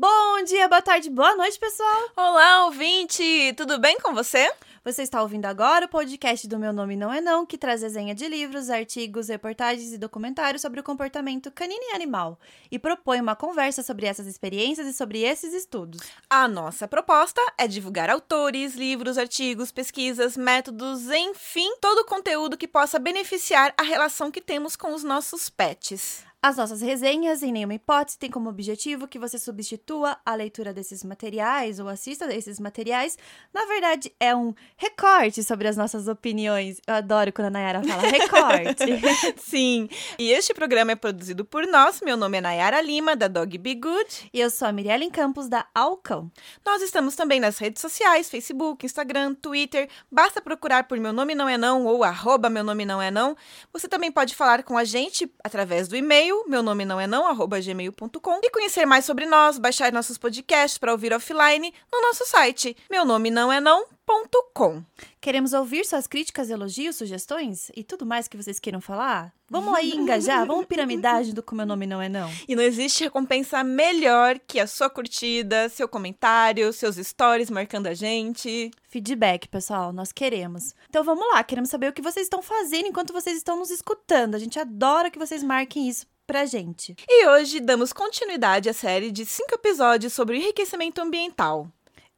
Bom dia, boa tarde, boa noite, pessoal! Olá, ouvinte! Tudo bem com você? Você está ouvindo agora o podcast do Meu Nome Não É Não, que traz desenha de livros, artigos, reportagens e documentários sobre o comportamento canino e animal e propõe uma conversa sobre essas experiências e sobre esses estudos. A nossa proposta é divulgar autores, livros, artigos, pesquisas, métodos, enfim, todo o conteúdo que possa beneficiar a relação que temos com os nossos pets. As nossas resenhas, em nenhuma hipótese, têm como objetivo que você substitua a leitura desses materiais ou assista a esses materiais. Na verdade, é um recorte sobre as nossas opiniões. Eu adoro quando a Nayara fala recorte. Sim, e este programa é produzido por nós. Meu nome é Nayara Lima, da Dog Be Good. E eu sou a Mirelle Campos, da Alcão. Nós estamos também nas redes sociais, Facebook, Instagram, Twitter. Basta procurar por Meu Nome Não É Não ou arroba Meu Nome Não É Não. Você também pode falar com a gente através do e-mail e-mail, meu nome não é não, arroba gmail.com, e conhecer mais sobre nós, baixar nossos podcasts para ouvir offline no nosso site, meu nome não é não.com. Queremos ouvir suas críticas, elogios, sugestões e tudo mais que vocês queiram falar? Vamos aí engajar, vamos piramidade do Como Meu Nome Não É Não. E não existe recompensa melhor que a sua curtida, seu comentário, seus stories marcando a gente. Feedback, pessoal, nós queremos. Então vamos lá, queremos saber o que vocês estão fazendo enquanto vocês estão nos escutando. A gente adora que vocês marquem isso pra gente. E hoje damos continuidade à série de cinco episódios sobre o enriquecimento ambiental.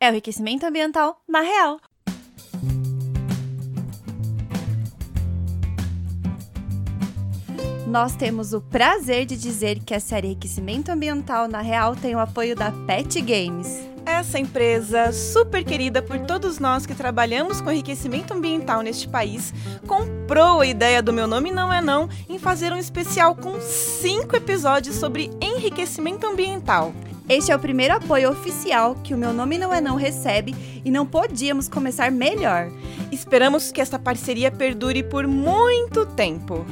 É o enriquecimento ambiental na real. Nós temos o prazer de dizer que a série Enriquecimento Ambiental na Real tem o apoio da Pet Games. Essa empresa, super querida por todos nós que trabalhamos com enriquecimento ambiental neste país, comprou a ideia do Meu Nome Não É Não em fazer um especial com cinco episódios sobre enriquecimento ambiental. Este é o primeiro apoio oficial que o Meu Nome Não É Não recebe e não podíamos começar melhor. Esperamos que esta parceria perdure por muito tempo.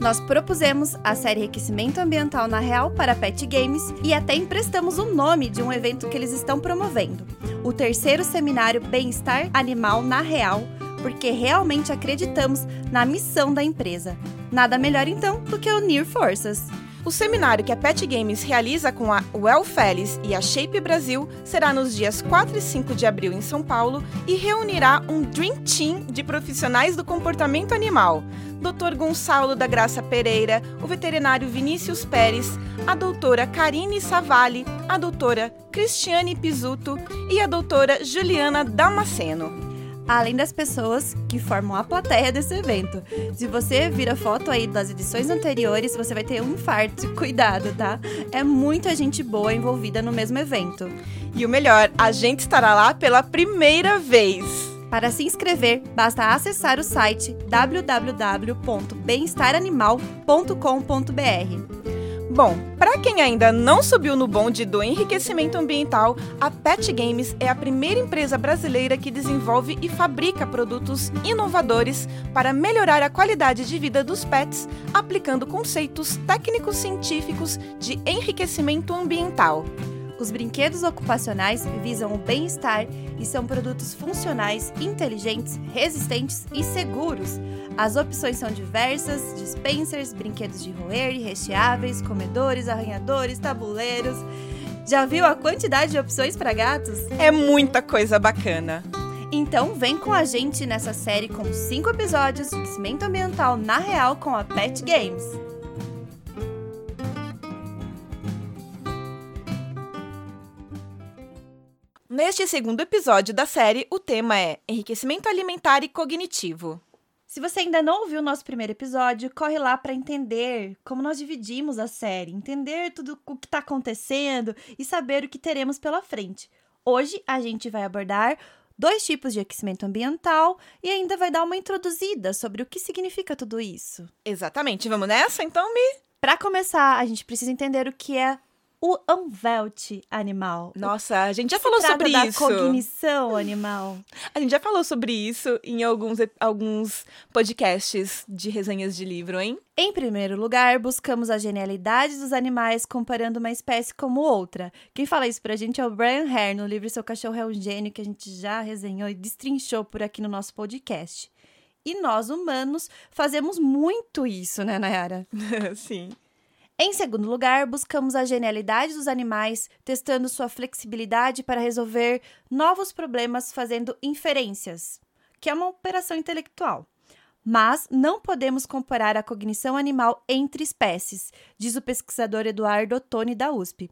Nós propusemos a série Enriquecimento Ambiental na Real para Pet Games e até emprestamos o nome de um evento que eles estão promovendo: o terceiro seminário Bem-Estar Animal na Real, porque realmente acreditamos na missão da empresa. Nada melhor então do que unir forças. O seminário que a Pet Games realiza com a Well Felis e a Shape Brasil será nos dias 4 e 5 de abril em São Paulo e reunirá um Dream Team de profissionais do comportamento animal. Dr. Gonçalo da Graça Pereira, o veterinário Vinícius Pérez, a doutora Karine Savalli, a doutora Cristiane Pisuto e a doutora Juliana Damasceno além das pessoas que formam a plateia desse evento. Se você vira foto aí das edições anteriores, você vai ter um infarto. Cuidado, tá? É muita gente boa envolvida no mesmo evento. E o melhor, a gente estará lá pela primeira vez. Para se inscrever, basta acessar o site www.bemestaranimal.com.br. Bom, para quem ainda não subiu no bonde do enriquecimento ambiental, a Pet Games é a primeira empresa brasileira que desenvolve e fabrica produtos inovadores para melhorar a qualidade de vida dos pets, aplicando conceitos técnicos científicos de enriquecimento ambiental. Os brinquedos ocupacionais visam o bem-estar e são produtos funcionais, inteligentes, resistentes e seguros. As opções são diversas: dispensers, brinquedos de roer, recheáveis, comedores, arranhadores, tabuleiros. Já viu a quantidade de opções para gatos? É muita coisa bacana. Então vem com a gente nessa série com cinco episódios de cimento ambiental na real com a Pet Games. Neste segundo episódio da série, o tema é enriquecimento alimentar e cognitivo. Se você ainda não ouviu o nosso primeiro episódio, corre lá para entender como nós dividimos a série, entender tudo o que está acontecendo e saber o que teremos pela frente. Hoje a gente vai abordar dois tipos de aquecimento ambiental e ainda vai dar uma introduzida sobre o que significa tudo isso. Exatamente. Vamos nessa, então, Mi? Para começar, a gente precisa entender o que é o Unvelt animal. Nossa, a gente já Se falou sobre da isso. cognição animal. A gente já falou sobre isso em alguns, alguns podcasts de resenhas de livro, hein? Em primeiro lugar, buscamos a genialidade dos animais comparando uma espécie como outra. Quem fala isso pra gente é o Brian Hare, no livro Seu Cachorro é um Gênio, que a gente já resenhou e destrinchou por aqui no nosso podcast. E nós, humanos, fazemos muito isso, né, Nayara? Sim. Em segundo lugar, buscamos a genialidade dos animais, testando sua flexibilidade para resolver novos problemas fazendo inferências, que é uma operação intelectual. Mas não podemos comparar a cognição animal entre espécies, diz o pesquisador Eduardo Ottoni da USP.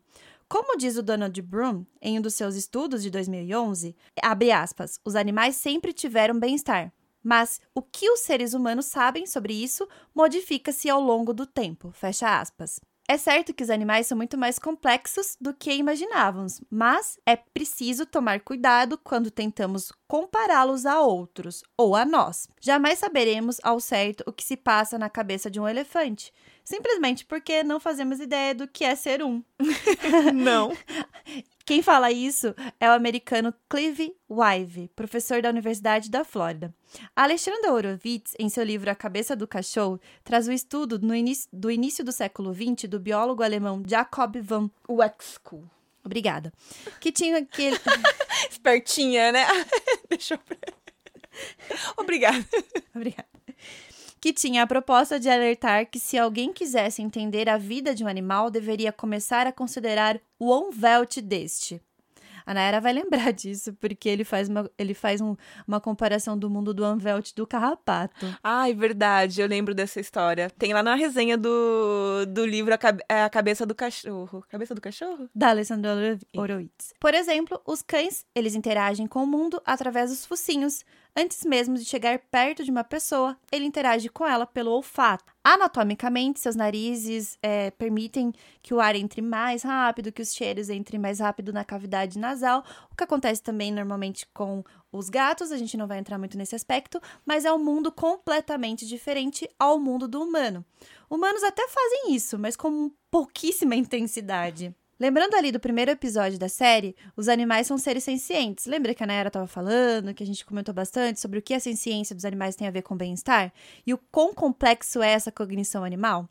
Como diz o Donald Broom em um dos seus estudos de 2011, abre aspas, os animais sempre tiveram bem-estar, mas o que os seres humanos sabem sobre isso modifica-se ao longo do tempo. Fecha aspas. É certo que os animais são muito mais complexos do que imaginávamos, mas é preciso tomar cuidado quando tentamos compará-los a outros ou a nós. Jamais saberemos ao certo o que se passa na cabeça de um elefante, simplesmente porque não fazemos ideia do que é ser um. Não. Quem fala isso é o americano Clive Wive, professor da Universidade da Flórida. A Alexandra Horowitz, em seu livro A Cabeça do Cachorro, traz o estudo no início, do início do século XX do biólogo alemão Jacob van... Wexcool. Obrigada. Que tinha aquele... Espertinha, né? Deixa eu... Obrigada. Obrigada. Que tinha a proposta de alertar que se alguém quisesse entender a vida de um animal, deveria começar a considerar o onvelt deste. A Nayara vai lembrar disso, porque ele faz uma, ele faz um- uma comparação do mundo do Anvelt do carrapato. Ai, verdade, eu lembro dessa história. Tem lá na resenha do, do livro a, Cabe- a Cabeça do Cachorro. Cabeça do Cachorro? Da Alessandra Horo- Horowitz. Por exemplo, os cães, eles interagem com o mundo através dos focinhos. Antes mesmo de chegar perto de uma pessoa, ele interage com ela pelo olfato. Anatomicamente, seus narizes é, permitem que o ar entre mais rápido, que os cheiros entrem mais rápido na cavidade nasal, o que acontece também normalmente com os gatos, a gente não vai entrar muito nesse aspecto, mas é um mundo completamente diferente ao mundo do humano. Humanos até fazem isso, mas com pouquíssima intensidade. Lembrando ali do primeiro episódio da série, os animais são seres sencientes. Lembra que a Nayara estava falando, que a gente comentou bastante sobre o que a ciência dos animais tem a ver com bem-estar? E o quão complexo é essa cognição animal?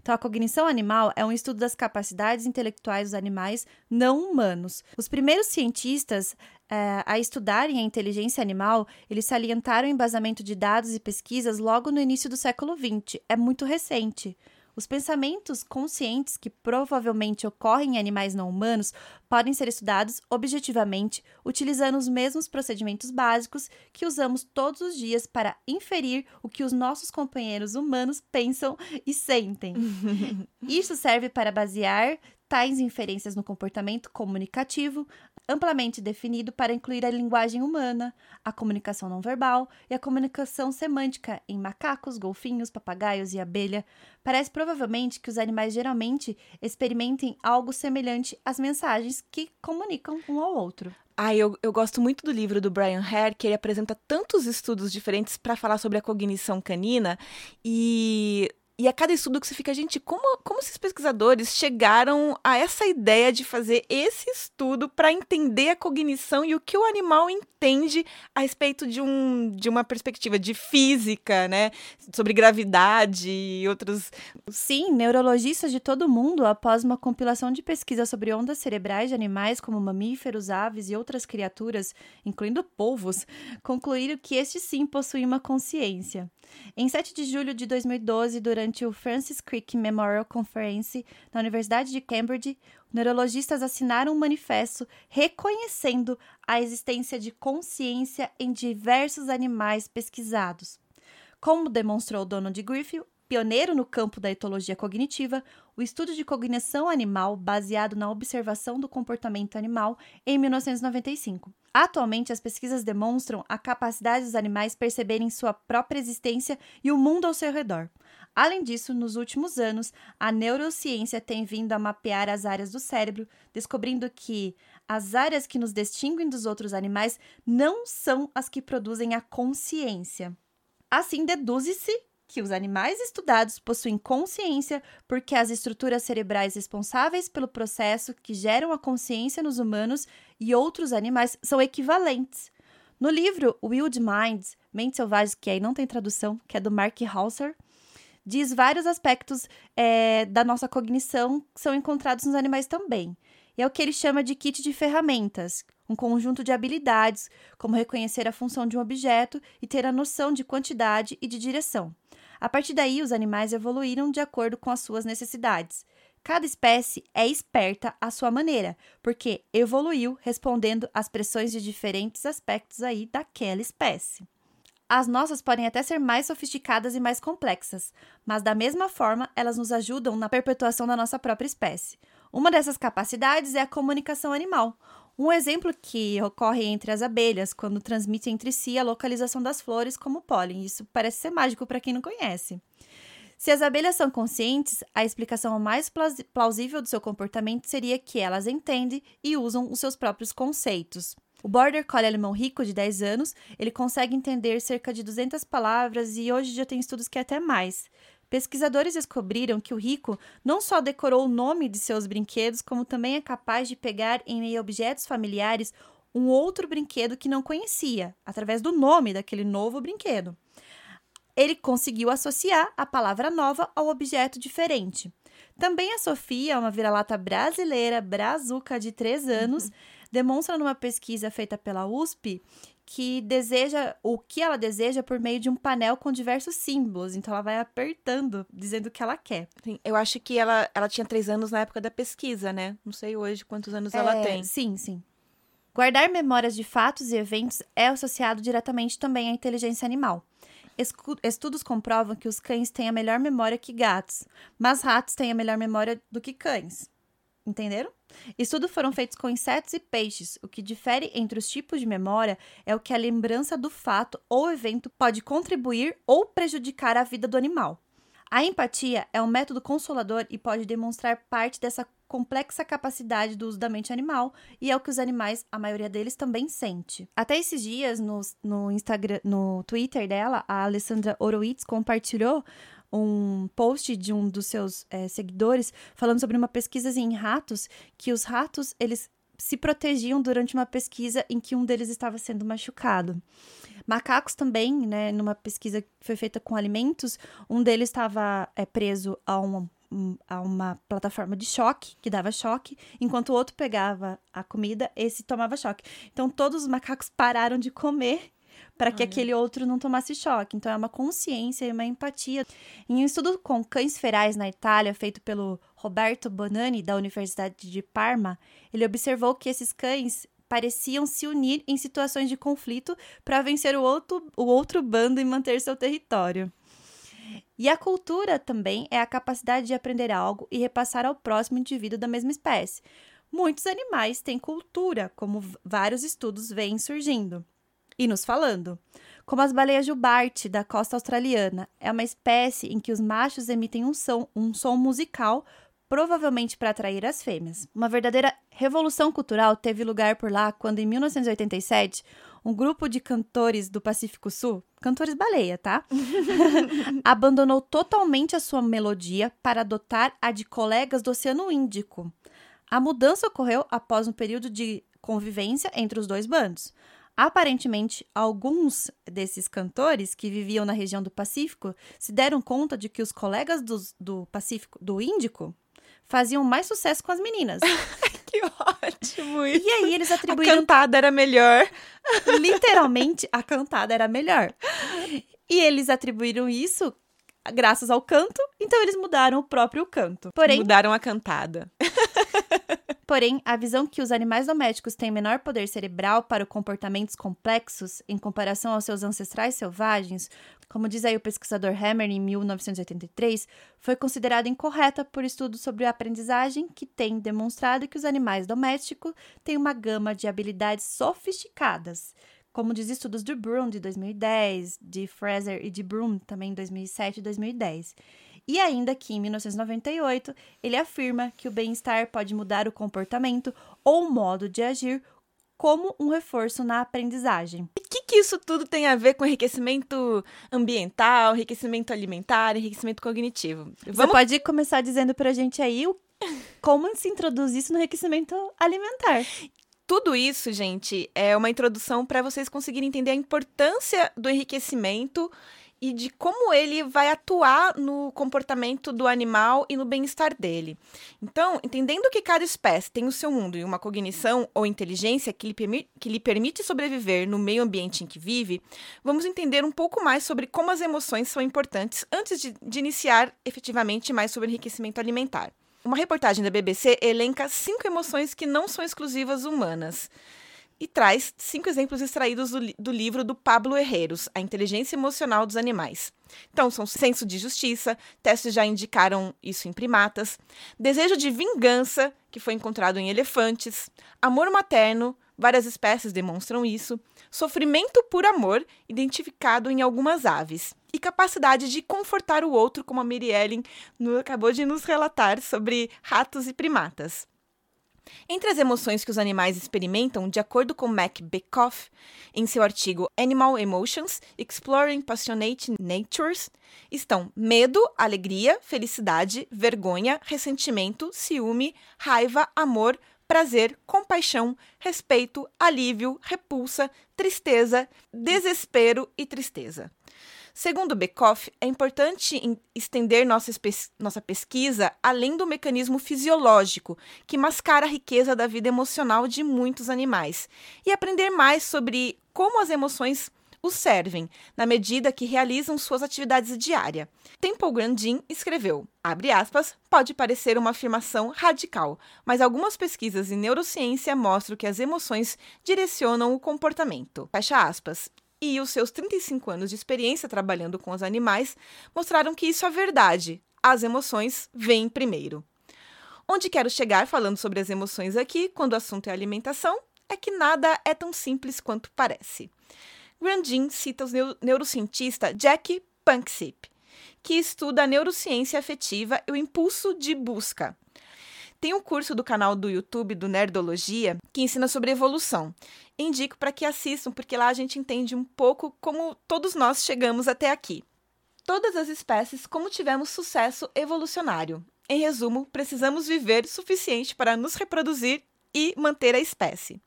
Então, a cognição animal é um estudo das capacidades intelectuais dos animais não humanos. Os primeiros cientistas eh, a estudarem a inteligência animal, eles salientaram o embasamento de dados e pesquisas logo no início do século XX. É muito recente. Os pensamentos conscientes que provavelmente ocorrem em animais não humanos podem ser estudados objetivamente utilizando os mesmos procedimentos básicos que usamos todos os dias para inferir o que os nossos companheiros humanos pensam e sentem. Isso serve para basear tais inferências no comportamento comunicativo, amplamente definido para incluir a linguagem humana, a comunicação não verbal e a comunicação semântica em macacos, golfinhos, papagaios e abelha. Parece provavelmente que os animais geralmente experimentem algo semelhante às mensagens que comunicam um ao outro. Ai, eu, eu gosto muito do livro do Brian Hare, que ele apresenta tantos estudos diferentes para falar sobre a cognição canina e. E a cada estudo que você fica, gente, como, como esses pesquisadores chegaram a essa ideia de fazer esse estudo para entender a cognição e o que o animal entende a respeito de, um, de uma perspectiva de física, né? Sobre gravidade e outros. Sim, neurologistas de todo mundo, após uma compilação de pesquisas sobre ondas cerebrais de animais como mamíferos, aves e outras criaturas, incluindo polvos, concluíram que estes sim possuem uma consciência. Em 7 de julho de 2012, durante o Francis Crick Memorial Conference na Universidade de Cambridge, neurologistas assinaram um manifesto reconhecendo a existência de consciência em diversos animais pesquisados. Como demonstrou Donald Griffith, pioneiro no campo da etologia cognitiva, o estudo de cognição animal baseado na observação do comportamento animal em 1995. Atualmente, as pesquisas demonstram a capacidade dos animais perceberem sua própria existência e o mundo ao seu redor. Além disso, nos últimos anos, a neurociência tem vindo a mapear as áreas do cérebro, descobrindo que as áreas que nos distinguem dos outros animais não são as que produzem a consciência. Assim, deduz-se que os animais estudados possuem consciência porque as estruturas cerebrais responsáveis pelo processo que geram a consciência nos humanos e outros animais são equivalentes. No livro Wild Minds, Mentes Selvagens, que aí não tem tradução, que é do Mark Hauser, diz vários aspectos é, da nossa cognição que são encontrados nos animais também. E é o que ele chama de kit de ferramentas, um conjunto de habilidades, como reconhecer a função de um objeto e ter a noção de quantidade e de direção. A partir daí, os animais evoluíram de acordo com as suas necessidades. Cada espécie é esperta à sua maneira, porque evoluiu respondendo às pressões de diferentes aspectos aí daquela espécie. As nossas podem até ser mais sofisticadas e mais complexas, mas da mesma forma elas nos ajudam na perpetuação da nossa própria espécie. Uma dessas capacidades é a comunicação animal, um exemplo que ocorre entre as abelhas quando transmitem entre si a localização das flores como pólen. Isso parece ser mágico para quem não conhece. Se as abelhas são conscientes, a explicação mais plausível do seu comportamento seria que elas entendem e usam os seus próprios conceitos. O Border Collie alemão rico, de 10 anos, ele consegue entender cerca de 200 palavras e hoje já tem estudos que é até mais. Pesquisadores descobriram que o rico não só decorou o nome de seus brinquedos, como também é capaz de pegar em meio a objetos familiares um outro brinquedo que não conhecia, através do nome daquele novo brinquedo. Ele conseguiu associar a palavra nova ao objeto diferente. Também a Sofia, uma vira-lata brasileira, brazuca de 3 anos, uhum. demonstra numa pesquisa feita pela USP que deseja o que ela deseja por meio de um painel com diversos símbolos. Então ela vai apertando, dizendo o que ela quer. Sim, eu acho que ela, ela tinha três anos na época da pesquisa, né? Não sei hoje quantos anos é, ela tem. Sim, sim. Guardar memórias de fatos e eventos é associado diretamente também à inteligência animal. Estudos comprovam que os cães têm a melhor memória que gatos, mas ratos têm a melhor memória do que cães. Entenderam? Estudos foram feitos com insetos e peixes. O que difere entre os tipos de memória é o que a lembrança do fato ou evento pode contribuir ou prejudicar a vida do animal. A empatia é um método consolador e pode demonstrar parte dessa complexa capacidade do uso da mente animal, e é o que os animais, a maioria deles, também sente. Até esses dias, no, no Instagram, no Twitter dela, a Alessandra Horowitz compartilhou um post de um dos seus é, seguidores falando sobre uma pesquisa em ratos, que os ratos, eles se protegiam durante uma pesquisa em que um deles estava sendo machucado. Macacos também, né, numa pesquisa que foi feita com alimentos, um deles estava é, preso a uma, a uma plataforma de choque, que dava choque, enquanto o outro pegava a comida, esse tomava choque. Então, todos os macacos pararam de comer para que aquele outro não tomasse choque. Então, é uma consciência e uma empatia. Em um estudo com cães ferais na Itália, feito pelo Roberto Bonani, da Universidade de Parma, ele observou que esses cães pareciam se unir em situações de conflito para vencer o outro, o outro bando e manter seu território. E a cultura também é a capacidade de aprender algo e repassar ao próximo indivíduo da mesma espécie. Muitos animais têm cultura, como vários estudos vêm surgindo e nos falando. Como as baleias jubarte da costa australiana, é uma espécie em que os machos emitem um som, um som musical, provavelmente para atrair as fêmeas. Uma verdadeira revolução cultural teve lugar por lá quando, em 1987, um grupo de cantores do Pacífico Sul, cantores baleia, tá? abandonou totalmente a sua melodia para adotar a de colegas do Oceano Índico. A mudança ocorreu após um período de convivência entre os dois bandos. Aparentemente, alguns desses cantores que viviam na região do Pacífico se deram conta de que os colegas do, do Pacífico, do Índico, faziam mais sucesso com as meninas. que ótimo isso. E aí eles atribuíram... A cantada era melhor. Literalmente, a cantada era melhor. E eles atribuíram isso graças ao canto, então eles mudaram o próprio canto. Porém, mudaram a cantada. Porém, a visão que os animais domésticos têm menor poder cerebral para comportamentos complexos em comparação aos seus ancestrais selvagens, como diz aí o pesquisador Hammer em 1983, foi considerada incorreta por estudos sobre a aprendizagem que têm demonstrado que os animais domésticos têm uma gama de habilidades sofisticadas, como diz estudos de Broom de 2010, de Fraser e de Broom também em 2007 e 2010. E ainda que em 1998 ele afirma que o bem-estar pode mudar o comportamento ou o modo de agir como um reforço na aprendizagem. E o que, que isso tudo tem a ver com enriquecimento ambiental, enriquecimento alimentar, enriquecimento cognitivo? Vamos... Você pode começar dizendo pra gente aí o... como se introduz isso no enriquecimento alimentar. Tudo isso, gente, é uma introdução para vocês conseguirem entender a importância do enriquecimento e de como ele vai atuar no comportamento do animal e no bem-estar dele. Então, entendendo que cada espécie tem o seu mundo e uma cognição ou inteligência que lhe, que lhe permite sobreviver no meio ambiente em que vive, vamos entender um pouco mais sobre como as emoções são importantes antes de, de iniciar efetivamente mais sobre enriquecimento alimentar. Uma reportagem da BBC elenca cinco emoções que não são exclusivas humanas e traz cinco exemplos extraídos do, do, livro do Pablo Herreros, A Inteligência Emocional dos Animais. Então, são senso de justiça, testes já indicaram isso em primatas, desejo de vingança, que foi encontrado em elefantes, amor materno, várias espécies demonstram isso, sofrimento por amor, identificado em algumas aves, e capacidade de confortar o outro, como a Mary Ellen acabou de nos relatar sobre ratos e primatas. Entre as emoções que os animais experimentam, de acordo com Mac Bekoff, em seu artigo Animal Emotions Exploring Passionate Natures, estão medo, alegria, felicidade, vergonha, ressentimento, ciúme, raiva, amor, prazer, compaixão, respeito, alívio, repulsa, tristeza, desespero e tristeza. Segundo Bekoff, é importante estender nossa, nossa pesquisa além do mecanismo fisiológico, que mascara a riqueza da vida emocional de muitos animais, e aprender mais sobre como as emoções os servem, na medida que realizam suas atividades diárias. Temple Grandin escreveu, abre aspas, pode parecer uma afirmação radical, mas algumas pesquisas em neurociência mostram que as emoções direcionam o comportamento. Fecha aspas e os seus 35 anos de experiência trabalhando com os animais mostraram que isso é verdade. As emoções vêm primeiro. Onde quero chegar falando sobre as emoções aqui, quando o assunto é alimentação, é que nada é tão simples quanto parece. Grandin cita o neurocientista Jack Panksepp, que estuda a neurociência afetiva e o impulso de busca. Tem um curso do canal do YouTube do Nerdologia que ensina sobre evolução. Indico para que assistam, porque lá a gente entende um pouco como todos nós chegamos até aqui. Todas as espécies, como tivemos sucesso evolucionário. Em resumo, precisamos viver suficiente para nos reproduzir e manter a espécie.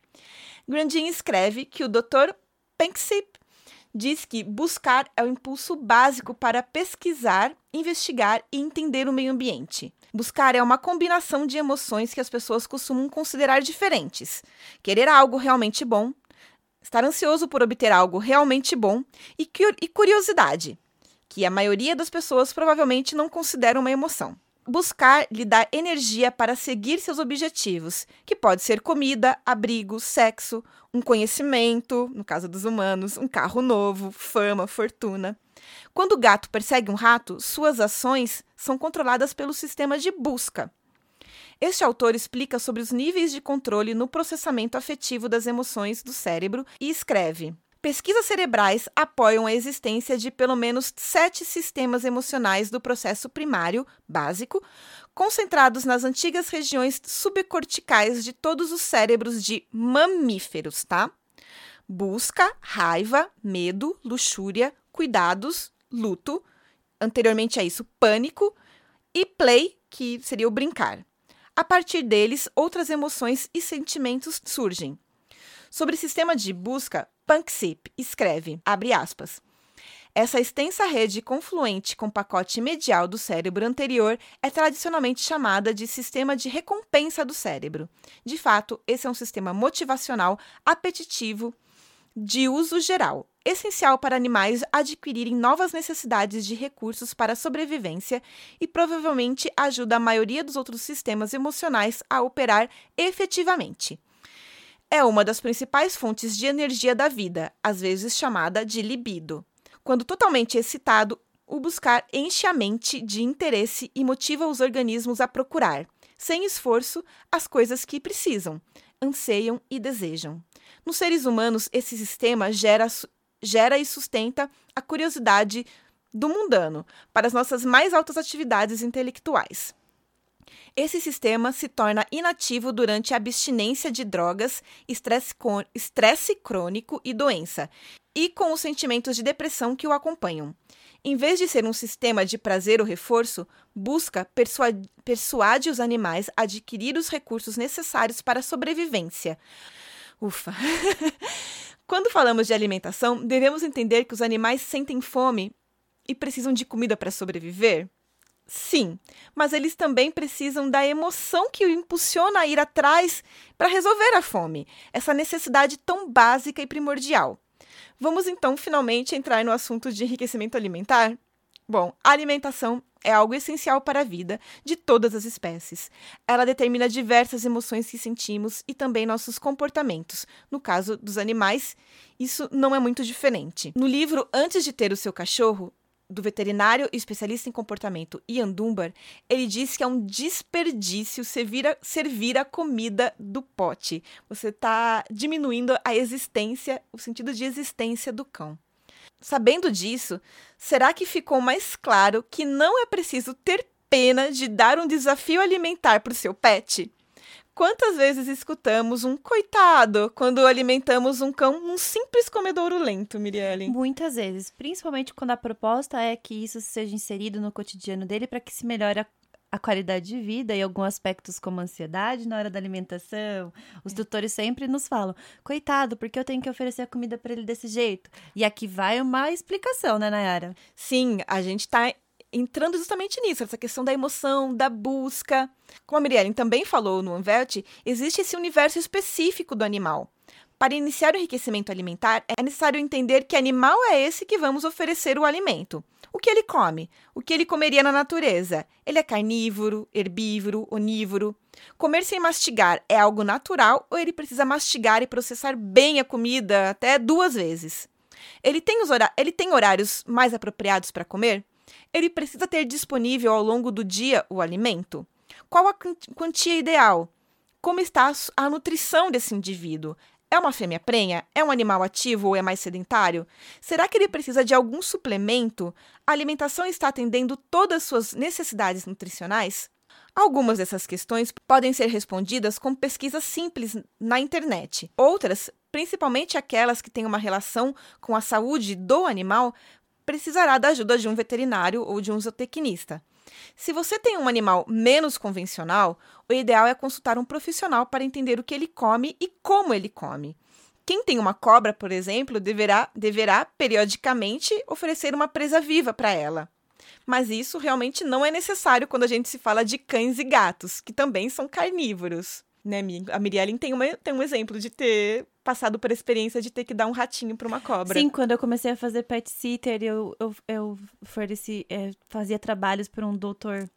Grandin escreve que o Dr. Penksip diz que buscar é o impulso básico para pesquisar, investigar e entender o meio ambiente. Buscar é uma combinação de emoções que as pessoas costumam considerar diferentes. Querer algo realmente bom, estar ansioso por obter algo realmente bom e curiosidade, que a maioria das pessoas provavelmente não considera uma emoção. Buscar lhe dá energia para seguir seus objetivos, que pode ser comida, abrigo, sexo, um conhecimento, no caso dos humanos, um carro novo, fama, fortuna. Quando o gato persegue um rato, suas ações são controladas pelo sistema de busca. Este autor explica sobre os níveis de controle no processamento afetivo das emoções do cérebro e escreve: Pesquisas cerebrais apoiam a existência de pelo menos sete sistemas emocionais do processo primário, básico, concentrados nas antigas regiões subcorticais de todos os cérebros de mamíferos, tá? Busca, raiva, medo, luxúria, cuidados, luto, anteriormente a isso, pânico, e play, que seria o brincar. A partir deles, outras emoções e sentimentos surgem. Sobre o sistema de busca, Punksip escreve, abre aspas, essa extensa rede confluente com pacote medial do cérebro anterior é tradicionalmente chamada de sistema de recompensa do cérebro. De fato, esse é um sistema motivacional apetitivo de uso geral, essencial para animais adquirirem novas necessidades de recursos para a sobrevivência e provavelmente ajuda a maioria dos outros sistemas emocionais a operar efetivamente. É uma das principais fontes de energia da vida, às vezes chamada de libido. Quando totalmente excitado, o buscar enche a mente de interesse e motiva os organismos a procurar, sem esforço, as coisas que precisam, anseiam e desejam. Nos seres humanos, esse sistema gera, gera e sustenta a curiosidade do mundano para as nossas mais altas atividades intelectuais. Esse sistema se torna inativo durante a abstinência de drogas, estresse, crônico e doença, e com os sentimentos de depressão que o acompanham. Em vez de ser um sistema de prazer ou reforço, busca persuade, persuade os animais a adquirir os recursos necessários para a sobrevivência. Ufa! Quando falamos de alimentação, devemos entender que os animais sentem fome e precisam de comida para sobreviver? Sim, mas eles também precisam da emoção que o impulsiona a ir atrás para resolver a fome, essa necessidade tão básica e primordial. Vamos então finalmente entrar no assunto de enriquecimento alimentar? Bom, a alimentação é algo essencial para a vida de todas as espécies. Ela determina diversas emoções que sentimos e também nossos comportamentos. No caso dos animais, isso não é muito diferente. No livro Antes de Ter o Seu Cachorro, do veterinário e especialista em comportamento Ian Dunbar, ele diz que é um desperdício servir a, servir a comida do pote. Você está diminuindo a existência, o sentido de existência do cão. Sabendo disso, será que ficou mais claro que não é preciso ter pena de dar um desafio alimentar para o seu pet? Quantas vezes escutamos um coitado quando alimentamos um cão um simples comedouro lento, Mirielle? Muitas vezes, principalmente quando a proposta é que isso seja inserido no cotidiano dele para que se melhore a a qualidade de vida e alguns aspectos como ansiedade na hora da alimentação. Os tutores sempre nos falam: coitado, porque eu tenho que oferecer a comida para ele desse jeito? E aqui vai uma explicação, né, Nayara? Sim, a gente está entrando justamente nisso, essa questão da emoção, da busca. Como a Mirielle também falou no Anvelt, existe esse universo específico do animal. Para iniciar o enriquecimento alimentar, é necessário entender que animal é esse que vamos oferecer o alimento. O que ele come? O que ele comeria na natureza? Ele é carnívoro, herbívoro, onívoro? Comer sem mastigar é algo natural ou ele precisa mastigar e processar bem a comida até duas vezes? Ele tem, os ele tem horários mais apropriados para comer? Ele precisa ter disponível ao longo do dia o alimento? Qual a quantia ideal? Como está a nutrição desse indivíduo? É uma fêmea prenha? É um animal ativo ou é mais sedentário? Será que ele precisa de algum suplemento? A alimentação está atendendo todas as suas necessidades nutricionais? Algumas dessas questões podem ser respondidas com pesquisas simples na internet. Outras, principalmente aquelas que têm uma relação com a saúde do animal, precisará da ajuda de um veterinário ou de um zootecnista. Se você tem um animal menos convencional, o ideal é consultar um profissional para entender o que ele come e como ele come. Quem tem uma cobra, por exemplo, deverá, deverá periodicamente oferecer uma presa viva para ela. Mas isso realmente não é necessário quando a gente se fala de cães e gatos, que também são carnívoros. Né, a Mirielle tem, tem um exemplo de ter passado por experiência de ter que dar um ratinho para uma cobra. Sim, quando eu comecei a fazer pet sitter, eu, eu, eu forneci, é, fazia trabalhos para um doutor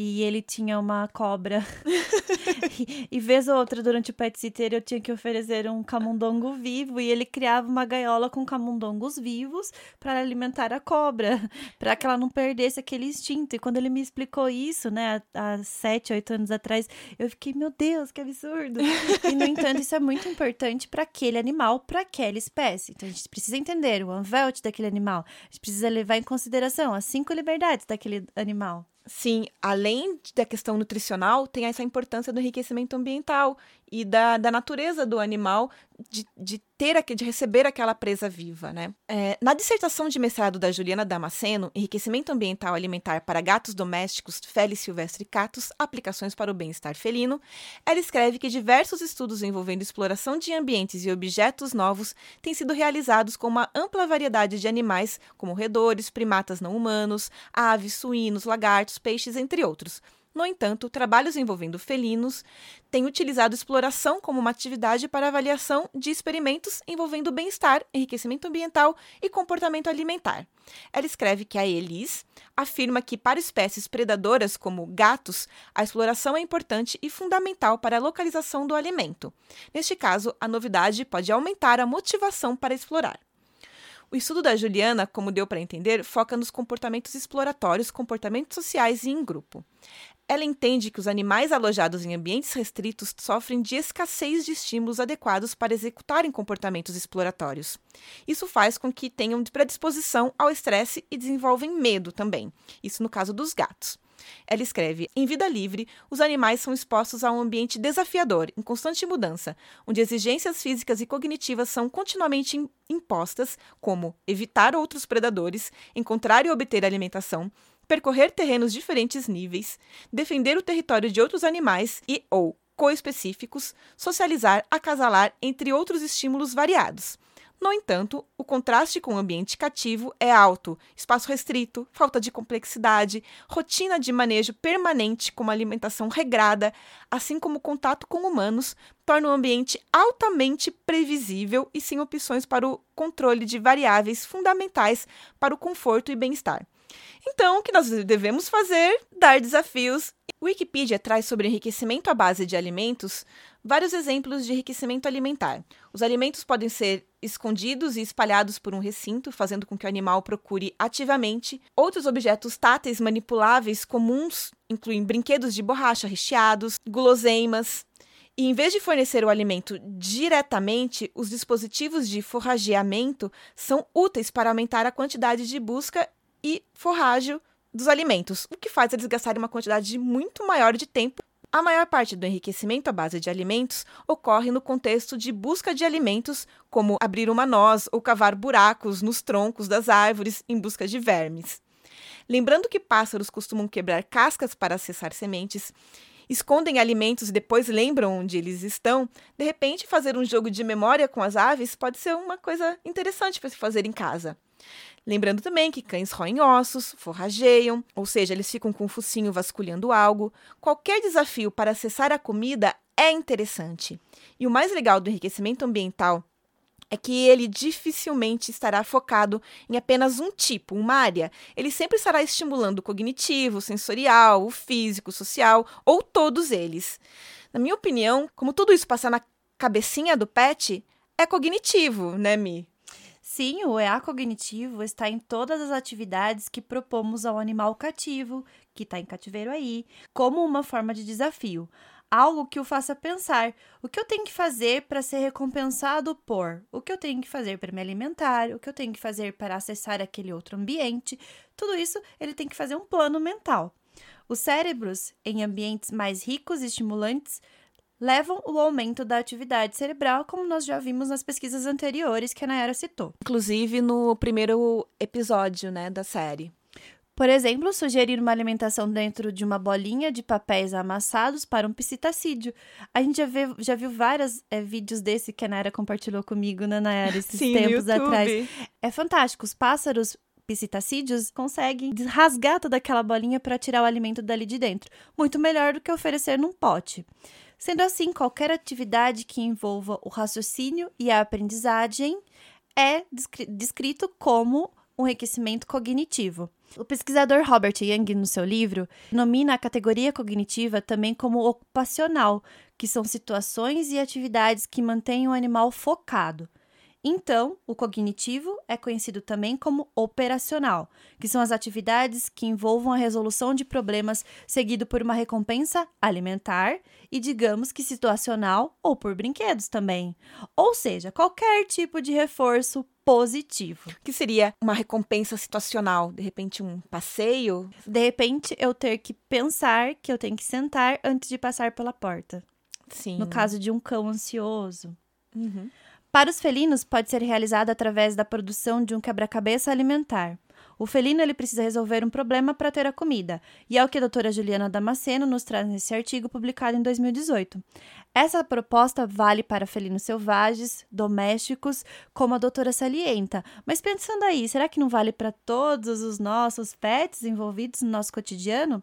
e ele tinha uma cobra. e, e vez ou outra, durante o pet sitter, eu tinha que oferecer um camundongo vivo e ele criava uma gaiola com camundongos vivos para alimentar a cobra, para que ela não perdesse aquele instinto. E quando ele me explicou isso, né, há sete, oito anos atrás, eu fiquei, meu Deus, que absurdo. e, no entanto, isso é muito importante para aquele animal, para aquela espécie. Então, a gente precisa entender o unvelt daquele animal, a gente precisa levar em consideração as cinco liberdades daquele animal. Sim, além da questão nutricional, tem essa importância do enriquecimento ambiental e da, da natureza do animal de, de ter de receber aquela presa viva, né? É, na dissertação de mestrado da Juliana Damasceno, Enriquecimento Ambiental Alimentar para Gatos Domésticos, Felis Silvestre Catus, Aplicações para o Bem-Estar Felino, ela escreve que diversos estudos envolvendo exploração de ambientes e objetos novos têm sido realizados com uma ampla variedade de animais, como roedores, primatas não humanos, aves, suínos, lagartos, peixes, entre outros, no entanto, trabalhos envolvendo felinos têm utilizado exploração como uma atividade para avaliação de experimentos envolvendo bem-estar, enriquecimento ambiental e comportamento alimentar. Ela escreve que a Elis afirma que, para espécies predadoras como gatos, a exploração é importante e fundamental para a localização do alimento. Neste caso, a novidade pode aumentar a motivação para explorar. O estudo da Juliana, como deu para entender, foca nos comportamentos exploratórios, comportamentos sociais e em grupo. Ela entende que os animais alojados em ambientes restritos sofrem de escassez de estímulos adequados para executarem comportamentos exploratórios. Isso faz com que tenham predisposição ao estresse e desenvolvem medo também. Isso no caso dos gatos. Ela escreve: Em vida livre, os animais são expostos a um ambiente desafiador, em constante mudança, onde exigências físicas e cognitivas são continuamente impostas, como evitar outros predadores, encontrar e obter alimentação, percorrer terrenos diferentes níveis, defender o território de outros animais e ou coespecíficos, socializar, acasalar, entre outros estímulos variados. No entanto, o contraste com o ambiente cativo é alto: espaço restrito, falta de complexidade, rotina de manejo permanente com uma alimentação regrada, assim como contato com humanos, torna o ambiente altamente previsível e sem opções para o controle de variáveis fundamentais para o conforto e bem-estar. Então, o que nós devemos fazer? Dar desafios. Wikipedia traz sobre enriquecimento à base de alimentos vários exemplos de enriquecimento alimentar. Os alimentos podem ser escondidos e espalhados por um recinto, fazendo com que o animal procure ativamente. Outros objetos táteis manipuláveis comuns incluem brinquedos de borracha recheados, guloseimas, e em vez de fornecer o alimento diretamente, os dispositivos de forrageamento são úteis para aumentar a quantidade de busca e forrágio dos alimentos, o que faz eles gastarem uma quantidade muito maior de tempo. A maior parte do enriquecimento à base de alimentos ocorre no contexto de busca de alimentos, como abrir uma noz ou cavar buracos nos troncos das árvores em busca de vermes. Lembrando que pássaros costumam quebrar cascas para acessar sementes, escondem alimentos e depois lembram onde eles estão, de repente fazer um jogo de memória com as aves pode ser uma coisa interessante para se fazer em casa. Lembrando também que cães roem ossos, forrageiam, ou seja, eles ficam com o focinho vasculhando algo. Qualquer desafio para acessar a comida é interessante. E o mais legal do enriquecimento ambiental é que ele dificilmente estará focado em apenas um tipo, uma área. Ele sempre estará estimulando o cognitivo, o sensorial, o físico, o social ou todos eles. Na minha opinião, como tudo isso passa na cabecinha do pet, é cognitivo, né, Mi? Sim, o EA cognitivo está em todas as atividades que propomos ao animal cativo, que está em cativeiro aí, como uma forma de desafio. Algo que o faça pensar: o que eu tenho que fazer para ser recompensado por? O que eu tenho que fazer para me alimentar? O que eu tenho que fazer para acessar aquele outro ambiente? Tudo isso ele tem que fazer um plano mental. Os cérebros, em ambientes mais ricos e estimulantes, levam o aumento da atividade cerebral, como nós já vimos nas pesquisas anteriores que a Nayara citou. Inclusive no primeiro episódio, né, da série. Por exemplo, sugerir uma alimentação dentro de uma bolinha de papéis amassados para um psitacídeo. A gente já, vê, já viu vários é, vídeos desse que a Nayara compartilhou comigo, né, Nayara, esses Sim, tempos atrás. É fantástico. Os pássaros psitacídeos conseguem rasgar toda aquela bolinha para tirar o alimento dali de dentro. Muito melhor do que oferecer num pote. Sendo assim, qualquer atividade que envolva o raciocínio e a aprendizagem é descrito como um enriquecimento cognitivo. O pesquisador Robert Young, no seu livro, denomina a categoria cognitiva também como ocupacional, que são situações e atividades que mantêm o animal focado. Então, o cognitivo é conhecido também como operacional, que são as atividades que envolvam a resolução de problemas seguido por uma recompensa alimentar e, digamos que situacional ou por brinquedos também. Ou seja, qualquer tipo de reforço positivo. Que seria uma recompensa situacional, de repente um passeio? De repente eu ter que pensar que eu tenho que sentar antes de passar pela porta. Sim. No caso de um cão ansioso. Uhum. Para os felinos, pode ser realizado através da produção de um quebra-cabeça alimentar. O felino ele precisa resolver um problema para ter a comida, e é o que a doutora Juliana Damasceno nos traz nesse artigo publicado em 2018. Essa proposta vale para felinos selvagens, domésticos, como a doutora salienta. Mas pensando aí, será que não vale para todos os nossos pets envolvidos no nosso cotidiano?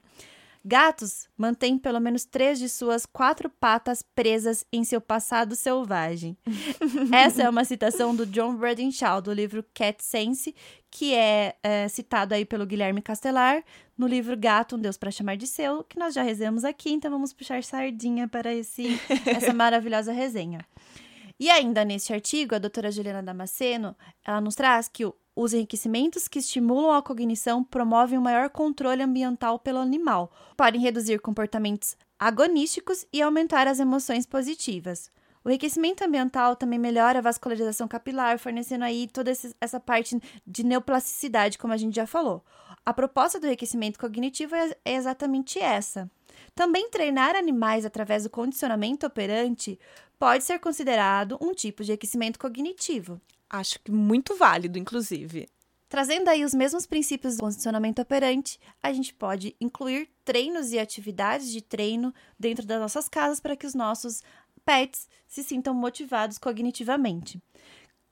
Gatos mantêm pelo menos três de suas quatro patas presas em seu passado selvagem. Essa é uma citação do John Bradenshaw, do livro Cat Sense, que é, é, citado aí pelo Guilherme Castelar no livro Gato, um Deus para chamar de seu, que nós já rezamos aqui, então vamos puxar sardinha para esse, essa maravilhosa resenha. E ainda neste artigo, a doutora Juliana Damasceno, ela nos traz que o os enriquecimentos que estimulam a cognição promovem um maior controle ambiental pelo animal, podem reduzir comportamentos agonísticos e aumentar as emoções positivas. O enriquecimento ambiental também melhora a vascularização capilar, fornecendo aí toda essa parte de neoplasticidade, como a gente já falou. A proposta do enriquecimento cognitivo é é exatamente essa. Também treinar animais através do condicionamento operante pode ser considerado um tipo de enriquecimento cognitivo. Acho que muito válido, inclusive. Trazendo aí os mesmos princípios do condicionamento operante, a gente pode incluir treinos e atividades de treino dentro das nossas casas para que os nossos pets se sintam motivados cognitivamente.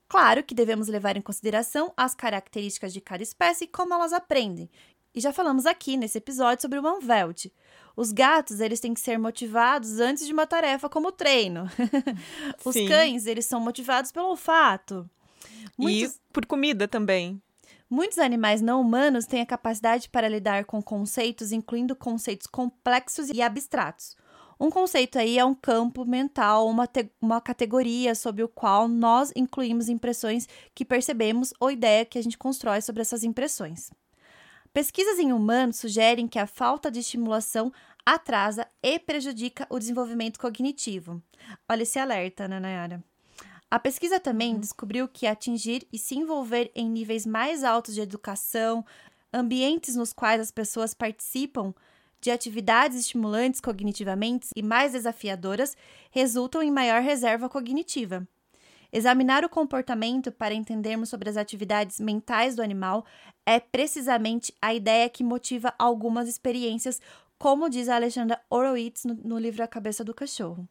Claro que devemos levar em consideração as características de cada espécie e como elas aprendem. E já falamos aqui nesse episódio sobre o Manvelt. Os gatos, eles têm que ser motivados antes de uma tarefa como o treino. Os Sim. cães, eles são motivados pelo olfato. Muitos- E por comida também. Muitos animais não humanos têm a capacidade para lidar com conceitos, incluindo conceitos complexos e abstratos. Um conceito aí é um campo mental, uma, uma categoria sobre o qual nós incluímos impressões que percebemos ou ideia que a gente constrói sobre essas impressões. Pesquisas em humanos sugerem que a falta de estimulação atrasa e prejudica o desenvolvimento cognitivo. Olha esse alerta, né, Nayara? A pesquisa também descobriu que atingir e se envolver em níveis mais altos de educação, ambientes nos quais as pessoas participam de atividades estimulantes cognitivamente e mais desafiadoras, resultam em maior reserva cognitiva. Examinar o comportamento para entendermos sobre as atividades mentais do animal é precisamente a ideia que motiva algumas experiências, como diz a Alexandra Horowitz no, no livro A Cabeça do Cachorro.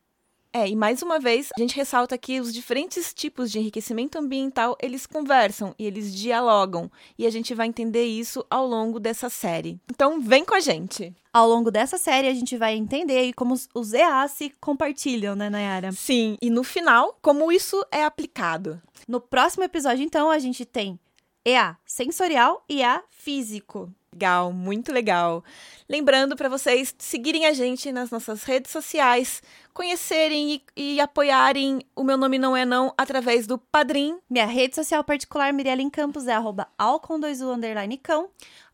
É, e mais uma vez, a gente ressalta que os diferentes tipos de enriquecimento ambiental, eles conversam e eles dialogam, e a gente vai entender isso ao longo dessa série. Então, vem com a gente. Ao longo dessa série, a gente vai entender como os- os EAs se compartilham, né, Nayara? Sim, e no final, como isso é aplicado. No próximo episódio, então, a gente tem EA sensorial e EA físico. Legal, muito legal. Lembrando para vocês seguirem a gente nas nossas redes sociais, conhecerem e, e apoiarem o Meu Nome Não É Não através do Padrim. Minha rede social particular, Mirellen Campos, é arroba alcon 2u underline cão.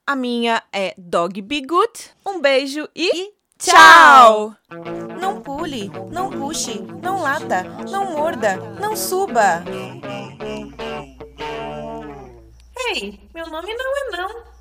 A minha é Dog Be Good. Um beijo e, E tchau! Não pule, não puxe, não lata, não morda, não suba. Ei, meu nome não é não.